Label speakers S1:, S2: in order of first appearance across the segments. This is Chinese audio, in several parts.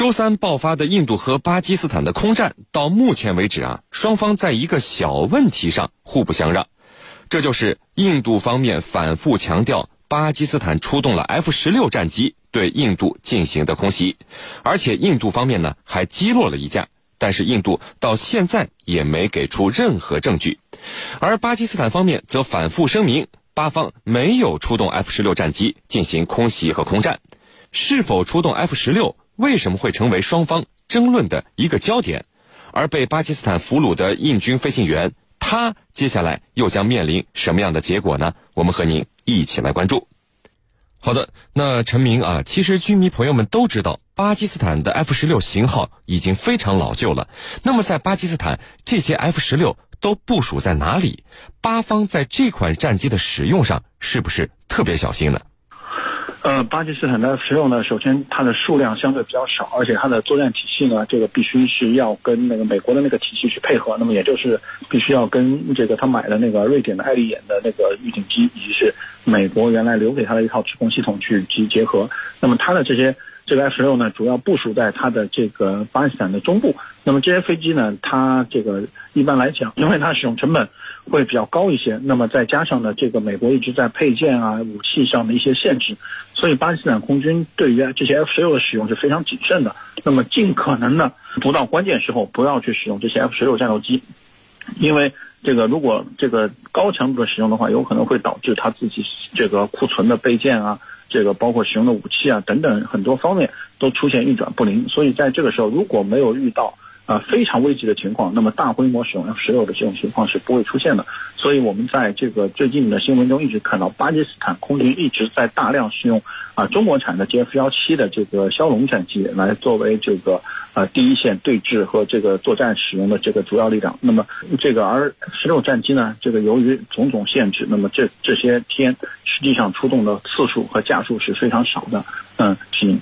S1: 周三爆发的印度和巴基斯坦的空战，到目前为止啊，双方在一个小问题上互不相让，这就是印度方面反复强调巴基斯坦出动了 F 十六战机对印度进行的空袭，而且印度方面呢还击落了一架，但是印度到现在也没给出任何证据，而巴基斯坦方面则反复声明，巴方没有出动 F 十六战机进行空袭和空战，是否出动 F 十六？为什么会成为双方争论的一个焦点？而被巴基斯坦俘虏的印军飞行员，他接下来又将面临什么样的结果呢？我们和您一起来关注。好的，那陈明啊，其实军迷朋友们都知道，巴基斯坦的 F 十六型号已经非常老旧了。那么在巴基斯坦，这些 F 十六都部署在哪里？巴方在这款战机的使用上是不是特别小心呢？
S2: 呃，巴基斯坦的 F 十六呢，首先它的数量相对比较少，而且它的作战体系呢，这个必须是要跟那个美国的那个体系去配合，那么也就是必须要跟这个他买的那个瑞典的爱丽眼的那个预警机，以及是美国原来留给他的一套制空系统去去结合。那么它的这些这个 F 十六呢，主要部署在它的这个巴基斯坦的中部。那么这些飞机呢，它这个一般来讲，因为它使用成本。会比较高一些，那么再加上呢，这个美国一直在配件啊、武器上的一些限制，所以巴基斯坦空军对于这些 F 十六的使用是非常谨慎的。那么尽可能的不到关键时候不要去使用这些 F 十六战斗机，因为这个如果这个高强度的使用的话，有可能会导致他自己这个库存的备件啊，这个包括使用的武器啊等等很多方面都出现运转不灵。所以在这个时候如果没有遇到。啊，非常危急的情况，那么大规模使用 F 十六的这种情况是不会出现的。所以，我们在这个最近的新闻中一直看到，巴基斯坦空军一直在大量使用啊中国产的 J F 幺七的这个枭龙战机来作为这个呃第一线对峙和这个作战使用的这个主要力量。那么，这个而十六战机呢，这个由于种种限制，那么这这些天实际上出动的次数和架数是非常少的。嗯，请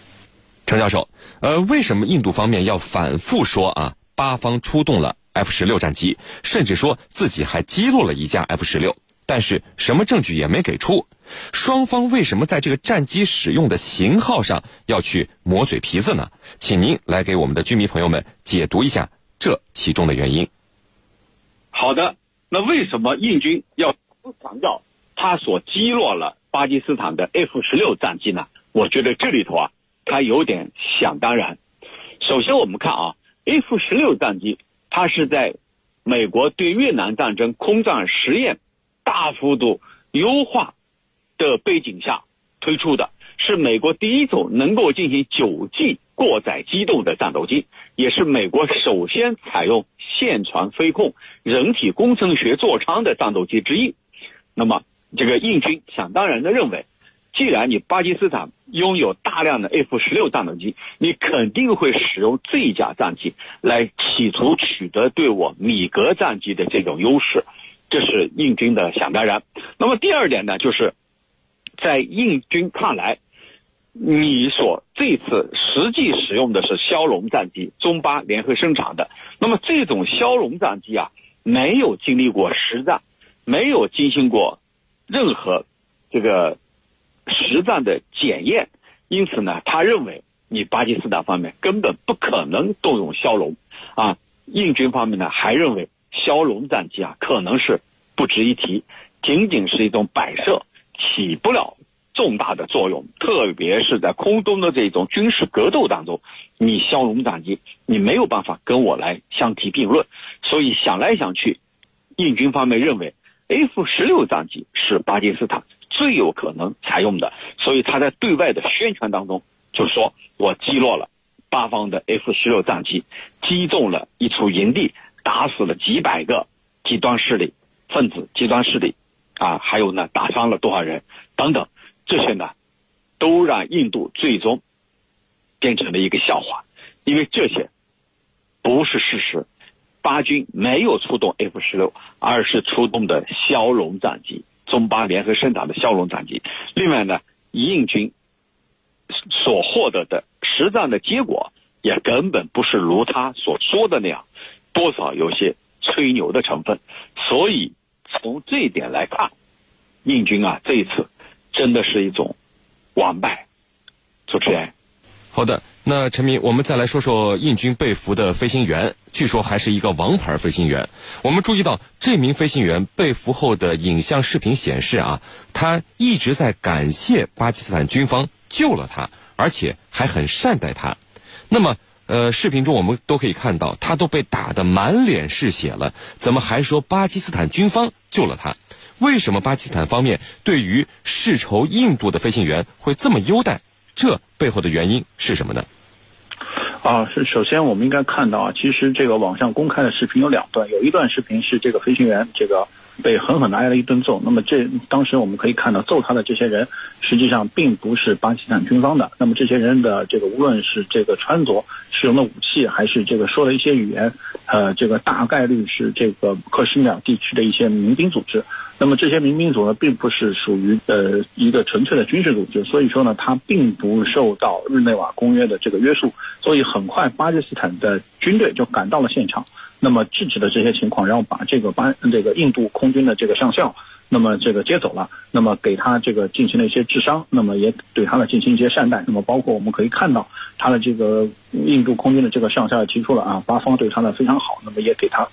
S1: 陈教授，呃，为什么印度方面要反复说啊？巴方出动了 F 十六战机，甚至说自己还击落了一架 F 十六，但是什么证据也没给出。双方为什么在这个战机使用的型号上要去磨嘴皮子呢？请您来给我们的军迷朋友们解读一下这其中的原因。
S3: 好的，那为什么印军要强调他所击落了巴基斯坦的 F 十六战机呢？我觉得这里头啊，他有点想当然。首先我们看啊。F 十六战机，它是在美国对越南战争空战实验大幅度优化的背景下推出的，是美国第一种能够进行九 G 过载机动的战斗机，也是美国首先采用线传飞控、人体工程学座舱的战斗机之一。那么，这个印军想当然的认为。既然你巴基斯坦拥有大量的 F 十六战斗机，你肯定会使用这一架战机来企图取得对我米格战机的这种优势，这是印军的想当然。那么第二点呢，就是在印军看来，你所这次实际使用的是枭龙战机，中巴联合生产的。那么这种枭龙战机啊，没有经历过实战，没有进行过任何这个。实战的检验，因此呢，他认为你巴基斯坦方面根本不可能动用枭龙，啊，印军方面呢还认为枭龙战机啊可能是不值一提，仅仅是一种摆设，起不了重大的作用，特别是在空中的这种军事格斗当中，你枭龙战机你没有办法跟我来相提并论，所以想来想去，印军方面认为 F 十六战机是巴基斯坦。最有可能采用的，所以他在对外的宣传当中就说：“我击落了八方的 F 十六战机，击中了一处营地，打死了几百个极端势力分子、极端势力，啊，还有呢，打伤了多少人等等，这些呢，都让印度最终变成了一个笑话，因为这些不是事实，巴军没有出动 F 十六，而是出动的枭龙战机。”中巴联合生产的枭龙战机，另外呢，印军所获得的实战的结果也根本不是如他所说的那样，多少有些吹牛的成分。所以从这一点来看，印军啊这一次真的是一种完败。主持人。
S1: 好的，那陈明，我们再来说说印军被俘的飞行员，据说还是一个王牌飞行员。我们注意到这名飞行员被俘后的影像视频显示啊，他一直在感谢巴基斯坦军方救了他，而且还很善待他。那么，呃，视频中我们都可以看到，他都被打得满脸是血了，怎么还说巴基斯坦军方救了他？为什么巴基斯坦方面对于世仇印度的飞行员会这么优待？这背后的原因是什么呢？
S2: 啊，是首先我们应该看到啊，其实这个网上公开的视频有两段，有一段视频是这个飞行员这个被狠狠的挨了一顿揍。那么这当时我们可以看到揍他的这些人实际上并不是巴基斯坦军方的。那么这些人的这个无论是这个穿着、使用的武器，还是这个说的一些语言，呃，这个大概率是这个克什米尔地区的一些民兵组织。那么这些民兵组呢，并不是属于呃一个纯粹的军事组织，所以说呢，它并不受到日内瓦公约的这个约束，所以很快巴基斯坦的军队就赶到了现场，那么制止了这些情况，然后把这个巴这个印度空军的这个上校。那么这个接走了，那么给他这个进行了一些治伤，那么也对他呢进行一些善待，那么包括我们可以看到他的这个印度空军的这个上校也提出了啊，巴方对他呢非常好，那么也给他，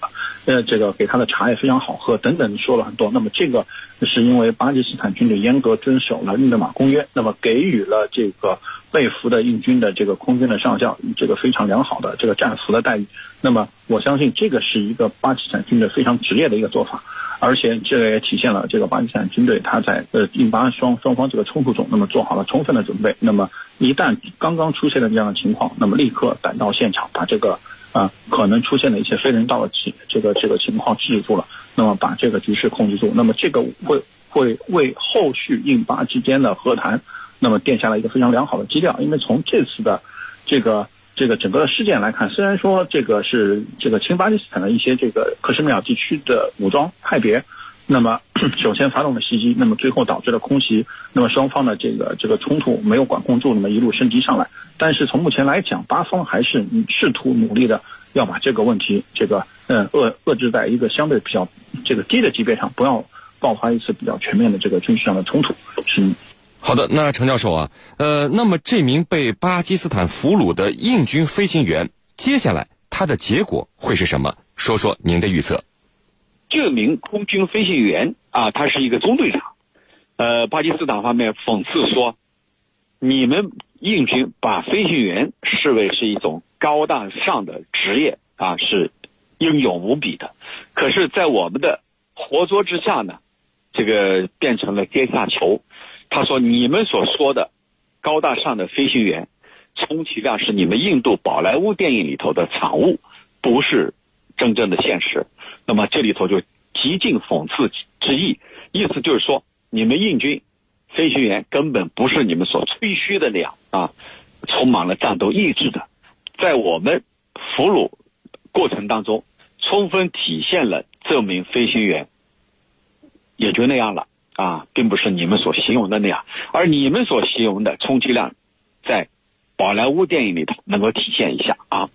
S2: 呃，这个给他的茶也非常好喝等等说了很多。那么这个是因为巴基斯坦军队严格遵守了日内瓦公约，那么给予了这个被俘的印军的这个空军的上校这个非常良好的这个战俘的待遇。那么我相信这个是一个巴基斯坦军队非常职业的一个做法。而且这也体现了这个巴基斯坦军队他在呃印巴双双方这个冲突中，那么做好了充分的准备。那么一旦刚刚出现了这样的情况，那么立刻赶到现场，把这个啊可能出现的一些非人道的情这个这个情况制止住了。那么把这个局势控制住，那么这个会会为后续印巴之间的和谈，那么奠下了一个非常良好的基调。因为从这次的这个。这个整个的事件来看，虽然说这个是这个亲巴基斯坦的一些这个克什米尔地区的武装派别，那么 首先发动了袭击，那么最后导致了空袭，那么双方的这个这个冲突没有管控住，那么一路升级上来。但是从目前来讲，巴方还是试图努力的要把这个问题这个嗯遏遏制在一个相对比较这个低的级别上，不要爆发一次比较全面的这个军事上的冲突。是。
S1: 好的，那程教授啊，呃，那么这名被巴基斯坦俘虏的印军飞行员，接下来他的结果会是什么？说说您的预测。
S3: 这名空军飞行员啊，他是一个中队长。呃，巴基斯坦方面讽刺说，你们印军把飞行员视为是一种高大上的职业啊，是英勇无比的。可是，在我们的活捉之下呢，这个变成了阶下囚。他说：“你们所说的高大上的飞行员，充其量是你们印度宝莱坞电影里头的产物，不是真正的现实。那么这里头就极尽讽刺之意，意思就是说，你们印军飞行员根本不是你们所吹嘘的那样啊，充满了战斗意志的，在我们俘虏过程当中，充分体现了这名飞行员也就那样了。”啊，并不是你们所形容的那样，而你们所形容的充其量，在宝莱坞电影里头能够体现一下啊。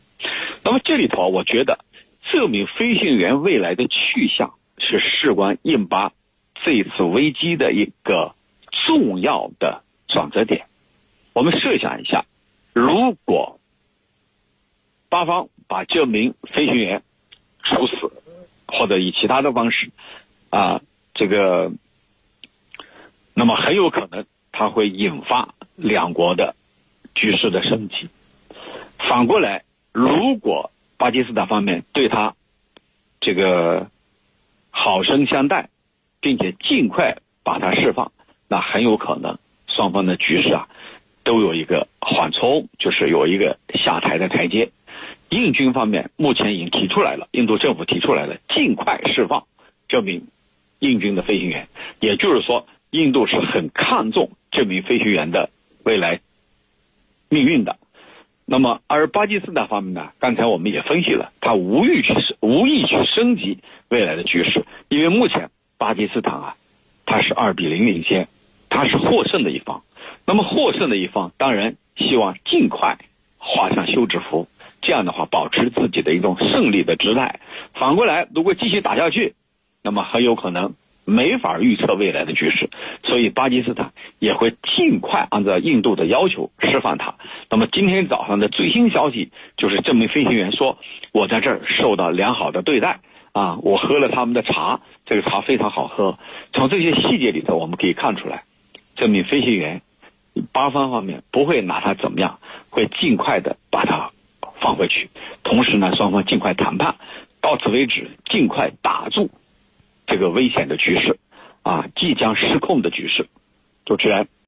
S3: 那么这里头，我觉得这名飞行员未来的去向是事关印巴这次危机的一个重要的转折点。我们设想一下，如果巴方把这名飞行员处死，或者以其他的方式啊，这个。那么很有可能，它会引发两国的局势的升级。反过来，如果巴基斯坦方面对他这个好生相待，并且尽快把他释放，那很有可能双方的局势啊都有一个缓冲，就是有一个下台的台阶。印军方面目前已经提出来了，印度政府提出来了，尽快释放这名印军的飞行员，也就是说。印度是很看重这名飞行员的未来命运的，那么而巴基斯坦方面呢？刚才我们也分析了，他无意去无意去升级未来的局势，因为目前巴基斯坦啊，他是二比零领先，他是获胜的一方。那么获胜的一方当然希望尽快画上休止符，这样的话保持自己的一种胜利的姿态。反过来，如果继续打下去，那么很有可能。没法预测未来的局势，所以巴基斯坦也会尽快按照印度的要求释放他。那么今天早上的最新消息就是，这名飞行员说：“我在这儿受到良好的对待啊，我喝了他们的茶，这个茶非常好喝。”从这些细节里头，我们可以看出来，这名飞行员，巴方方面不会拿他怎么样，会尽快的把他放回去。同时呢，双方尽快谈判，到此为止，尽快打住。这个危险的局势，啊，即将失控的局势，主持人。